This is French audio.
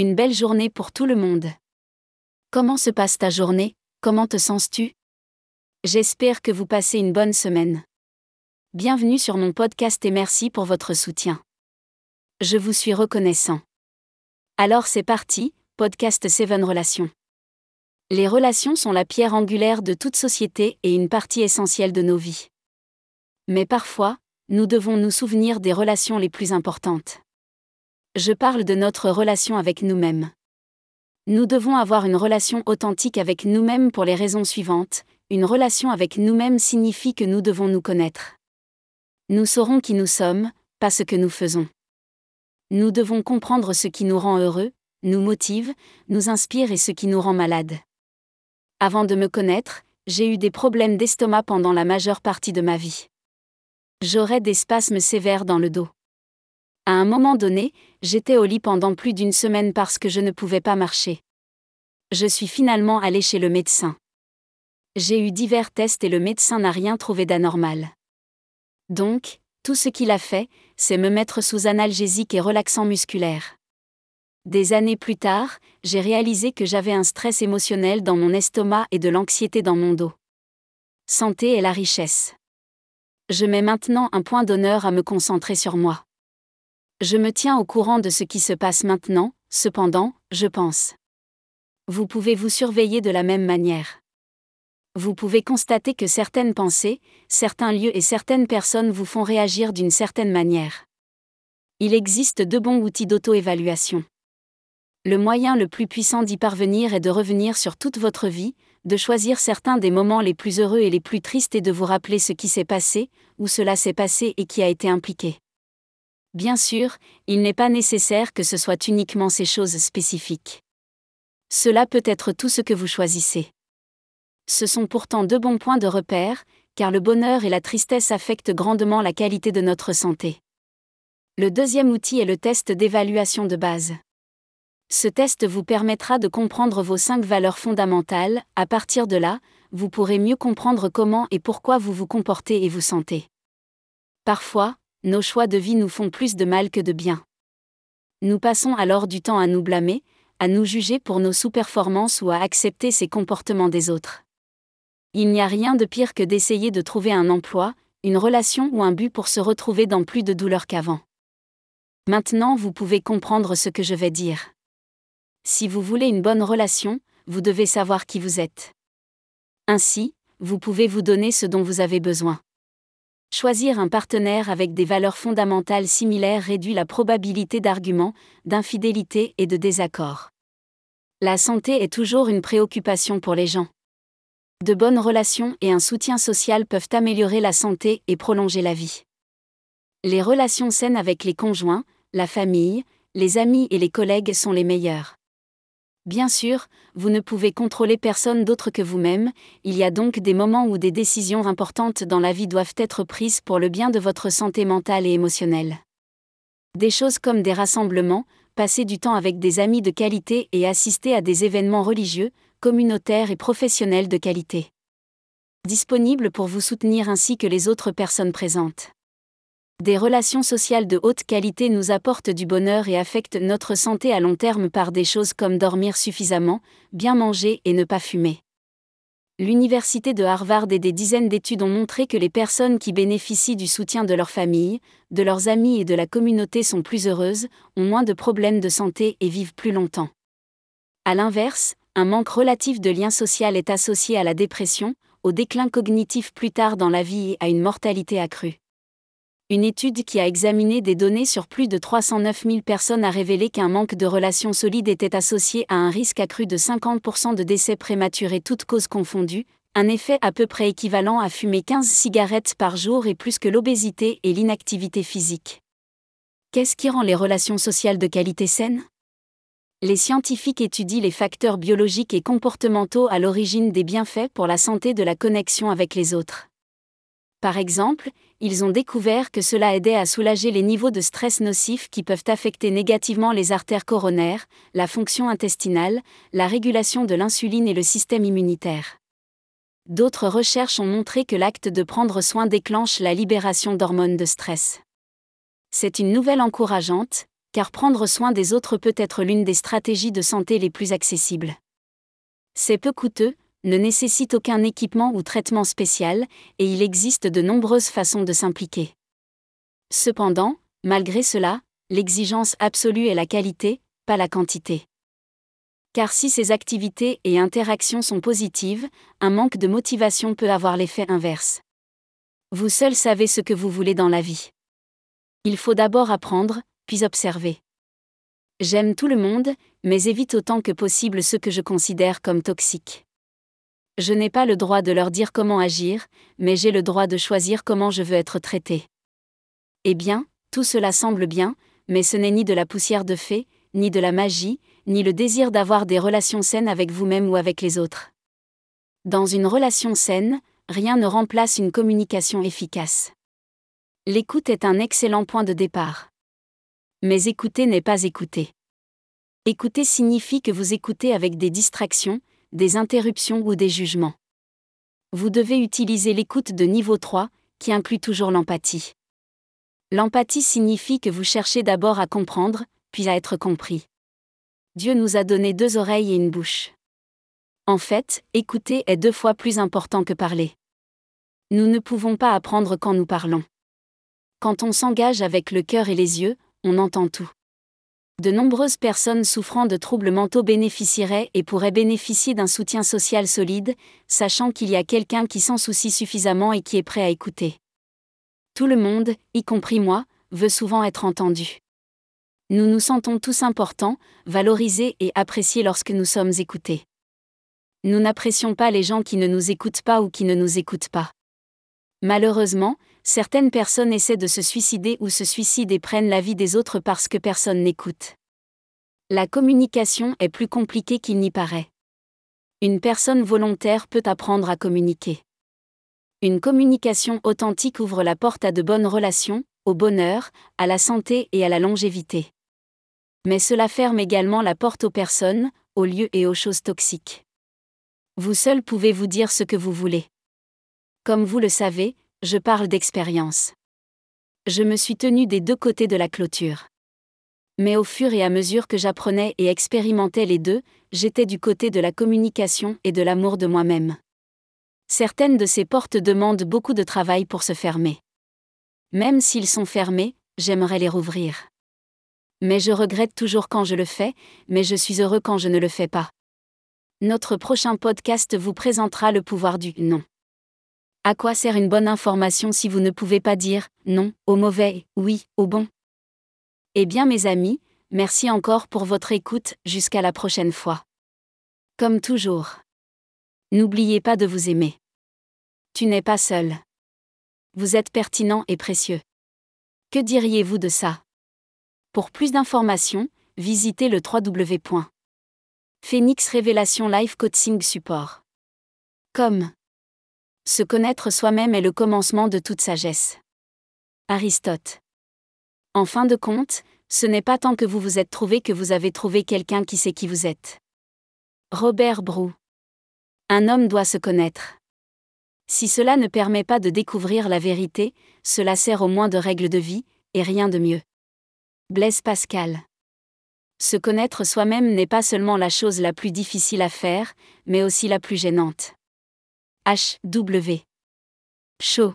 Une belle journée pour tout le monde. Comment se passe ta journée? Comment te sens-tu? J'espère que vous passez une bonne semaine. Bienvenue sur mon podcast et merci pour votre soutien. Je vous suis reconnaissant. Alors c'est parti, podcast 7 Relations. Les relations sont la pierre angulaire de toute société et une partie essentielle de nos vies. Mais parfois, nous devons nous souvenir des relations les plus importantes. Je parle de notre relation avec nous-mêmes. Nous devons avoir une relation authentique avec nous-mêmes pour les raisons suivantes. Une relation avec nous-mêmes signifie que nous devons nous connaître. Nous saurons qui nous sommes, pas ce que nous faisons. Nous devons comprendre ce qui nous rend heureux, nous motive, nous inspire et ce qui nous rend malade. Avant de me connaître, j'ai eu des problèmes d'estomac pendant la majeure partie de ma vie. J'aurais des spasmes sévères dans le dos. À un moment donné, j'étais au lit pendant plus d'une semaine parce que je ne pouvais pas marcher. Je suis finalement allé chez le médecin. J'ai eu divers tests et le médecin n'a rien trouvé d'anormal. Donc, tout ce qu'il a fait, c'est me mettre sous analgésique et relaxant musculaire. Des années plus tard, j'ai réalisé que j'avais un stress émotionnel dans mon estomac et de l'anxiété dans mon dos. Santé est la richesse. Je mets maintenant un point d'honneur à me concentrer sur moi. Je me tiens au courant de ce qui se passe maintenant, cependant, je pense. Vous pouvez vous surveiller de la même manière. Vous pouvez constater que certaines pensées, certains lieux et certaines personnes vous font réagir d'une certaine manière. Il existe deux bons outils d'auto-évaluation. Le moyen le plus puissant d'y parvenir est de revenir sur toute votre vie, de choisir certains des moments les plus heureux et les plus tristes et de vous rappeler ce qui s'est passé, où cela s'est passé et qui a été impliqué. Bien sûr, il n'est pas nécessaire que ce soit uniquement ces choses spécifiques. Cela peut être tout ce que vous choisissez. Ce sont pourtant deux bons points de repère, car le bonheur et la tristesse affectent grandement la qualité de notre santé. Le deuxième outil est le test d'évaluation de base. Ce test vous permettra de comprendre vos cinq valeurs fondamentales, à partir de là, vous pourrez mieux comprendre comment et pourquoi vous vous comportez et vous sentez. Parfois, nos choix de vie nous font plus de mal que de bien. Nous passons alors du temps à nous blâmer, à nous juger pour nos sous-performances ou à accepter ces comportements des autres. Il n'y a rien de pire que d'essayer de trouver un emploi, une relation ou un but pour se retrouver dans plus de douleur qu'avant. Maintenant vous pouvez comprendre ce que je vais dire. Si vous voulez une bonne relation, vous devez savoir qui vous êtes. Ainsi, vous pouvez vous donner ce dont vous avez besoin. Choisir un partenaire avec des valeurs fondamentales similaires réduit la probabilité d'arguments, d'infidélité et de désaccord. La santé est toujours une préoccupation pour les gens. De bonnes relations et un soutien social peuvent améliorer la santé et prolonger la vie. Les relations saines avec les conjoints, la famille, les amis et les collègues sont les meilleures. Bien sûr, vous ne pouvez contrôler personne d'autre que vous-même, il y a donc des moments où des décisions importantes dans la vie doivent être prises pour le bien de votre santé mentale et émotionnelle. Des choses comme des rassemblements, passer du temps avec des amis de qualité et assister à des événements religieux, communautaires et professionnels de qualité. Disponibles pour vous soutenir ainsi que les autres personnes présentes. Des relations sociales de haute qualité nous apportent du bonheur et affectent notre santé à long terme par des choses comme dormir suffisamment, bien manger et ne pas fumer. L'université de Harvard et des dizaines d'études ont montré que les personnes qui bénéficient du soutien de leur famille, de leurs amis et de la communauté sont plus heureuses, ont moins de problèmes de santé et vivent plus longtemps. A l'inverse, un manque relatif de lien social est associé à la dépression, au déclin cognitif plus tard dans la vie et à une mortalité accrue. Une étude qui a examiné des données sur plus de 309 000 personnes a révélé qu'un manque de relations solides était associé à un risque accru de 50% de décès prématurés toutes causes confondues, un effet à peu près équivalent à fumer 15 cigarettes par jour et plus que l'obésité et l'inactivité physique. Qu'est-ce qui rend les relations sociales de qualité saines? Les scientifiques étudient les facteurs biologiques et comportementaux à l'origine des bienfaits pour la santé de la connexion avec les autres. Par exemple, ils ont découvert que cela aidait à soulager les niveaux de stress nocifs qui peuvent affecter négativement les artères coronaires, la fonction intestinale, la régulation de l'insuline et le système immunitaire. D'autres recherches ont montré que l'acte de prendre soin déclenche la libération d'hormones de stress. C'est une nouvelle encourageante, car prendre soin des autres peut être l'une des stratégies de santé les plus accessibles. C'est peu coûteux, ne nécessite aucun équipement ou traitement spécial, et il existe de nombreuses façons de s'impliquer. Cependant, malgré cela, l'exigence absolue est la qualité, pas la quantité. Car si ces activités et interactions sont positives, un manque de motivation peut avoir l'effet inverse. Vous seul savez ce que vous voulez dans la vie. Il faut d'abord apprendre, puis observer. J'aime tout le monde, mais évite autant que possible ceux que je considère comme toxiques. Je n'ai pas le droit de leur dire comment agir, mais j'ai le droit de choisir comment je veux être traité. Eh bien, tout cela semble bien, mais ce n'est ni de la poussière de fée, ni de la magie, ni le désir d'avoir des relations saines avec vous-même ou avec les autres. Dans une relation saine, rien ne remplace une communication efficace. L'écoute est un excellent point de départ. Mais écouter n'est pas écouter. Écouter signifie que vous écoutez avec des distractions, des interruptions ou des jugements. Vous devez utiliser l'écoute de niveau 3, qui inclut toujours l'empathie. L'empathie signifie que vous cherchez d'abord à comprendre, puis à être compris. Dieu nous a donné deux oreilles et une bouche. En fait, écouter est deux fois plus important que parler. Nous ne pouvons pas apprendre quand nous parlons. Quand on s'engage avec le cœur et les yeux, on entend tout. De nombreuses personnes souffrant de troubles mentaux bénéficieraient et pourraient bénéficier d'un soutien social solide, sachant qu'il y a quelqu'un qui s'en soucie suffisamment et qui est prêt à écouter. Tout le monde, y compris moi, veut souvent être entendu. Nous nous sentons tous importants, valorisés et appréciés lorsque nous sommes écoutés. Nous n'apprécions pas les gens qui ne nous écoutent pas ou qui ne nous écoutent pas. Malheureusement, certaines personnes essaient de se suicider ou se suicident et prennent la vie des autres parce que personne n'écoute. La communication est plus compliquée qu'il n'y paraît. Une personne volontaire peut apprendre à communiquer. Une communication authentique ouvre la porte à de bonnes relations, au bonheur, à la santé et à la longévité. Mais cela ferme également la porte aux personnes, aux lieux et aux choses toxiques. Vous seul pouvez vous dire ce que vous voulez. Comme vous le savez, je parle d'expérience. Je me suis tenu des deux côtés de la clôture. Mais au fur et à mesure que j'apprenais et expérimentais les deux, j'étais du côté de la communication et de l'amour de moi-même. Certaines de ces portes demandent beaucoup de travail pour se fermer. Même s'ils sont fermés, j'aimerais les rouvrir. Mais je regrette toujours quand je le fais, mais je suis heureux quand je ne le fais pas. Notre prochain podcast vous présentera le pouvoir du non. À quoi sert une bonne information si vous ne pouvez pas dire non au mauvais, oui au bon? Eh bien mes amis, merci encore pour votre écoute, jusqu'à la prochaine fois. Comme toujours. N'oubliez pas de vous aimer. Tu n'es pas seul. Vous êtes pertinent et précieux. Que diriez-vous de ça? Pour plus d'informations, visitez le www.phoenix Révélation Life Coaching Support. Se connaître soi-même est le commencement de toute sagesse. Aristote. En fin de compte, ce n'est pas tant que vous vous êtes trouvé que vous avez trouvé quelqu'un qui sait qui vous êtes. Robert Brou. Un homme doit se connaître. Si cela ne permet pas de découvrir la vérité, cela sert au moins de règle de vie, et rien de mieux. Blaise Pascal. Se connaître soi-même n'est pas seulement la chose la plus difficile à faire, mais aussi la plus gênante. H. W. Chaud.